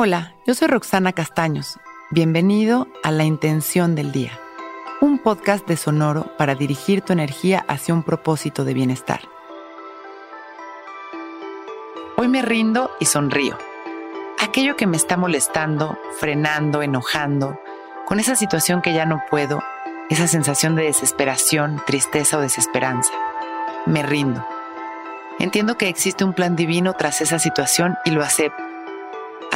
Hola, yo soy Roxana Castaños. Bienvenido a La Intención del Día, un podcast de Sonoro para dirigir tu energía hacia un propósito de bienestar. Hoy me rindo y sonrío. Aquello que me está molestando, frenando, enojando, con esa situación que ya no puedo, esa sensación de desesperación, tristeza o desesperanza. Me rindo. Entiendo que existe un plan divino tras esa situación y lo acepto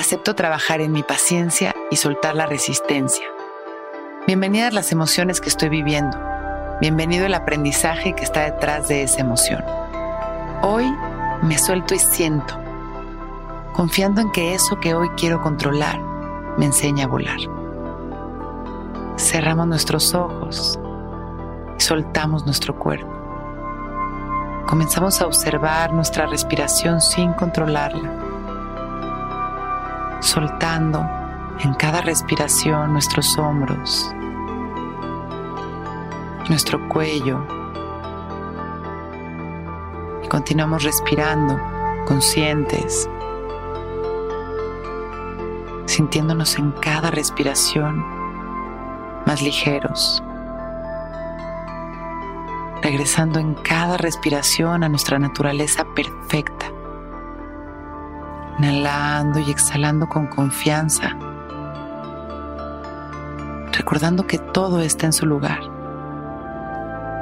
acepto trabajar en mi paciencia y soltar la resistencia. Bienvenidas las emociones que estoy viviendo. Bienvenido el aprendizaje que está detrás de esa emoción. Hoy me suelto y siento, confiando en que eso que hoy quiero controlar me enseña a volar. Cerramos nuestros ojos y soltamos nuestro cuerpo. Comenzamos a observar nuestra respiración sin controlarla soltando en cada respiración nuestros hombros, nuestro cuello. Y continuamos respirando conscientes, sintiéndonos en cada respiración más ligeros, regresando en cada respiración a nuestra naturaleza perfecta inhalando y exhalando con confianza, recordando que todo está en su lugar.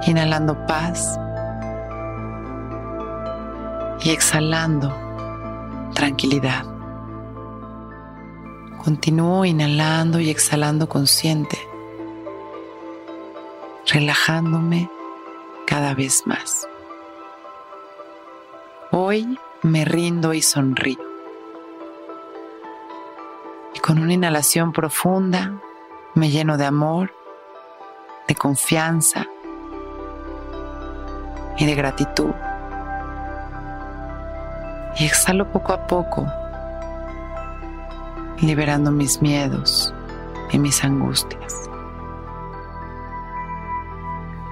Inhalando paz y exhalando tranquilidad. Continúo inhalando y exhalando consciente, relajándome cada vez más. Hoy me rindo y sonrío con una inhalación profunda me lleno de amor, de confianza y de gratitud. Y exhalo poco a poco, liberando mis miedos y mis angustias.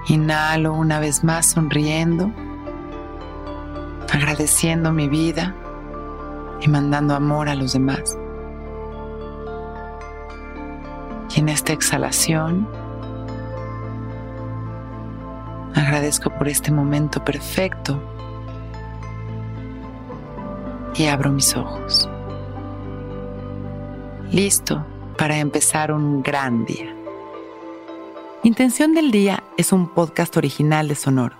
Inhalo una vez más sonriendo, agradeciendo mi vida y mandando amor a los demás. Y en esta exhalación agradezco por este momento perfecto y abro mis ojos. Listo para empezar un gran día. Intención del Día es un podcast original de Sonoro.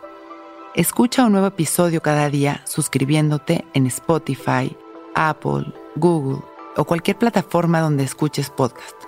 Escucha un nuevo episodio cada día suscribiéndote en Spotify, Apple, Google o cualquier plataforma donde escuches podcast.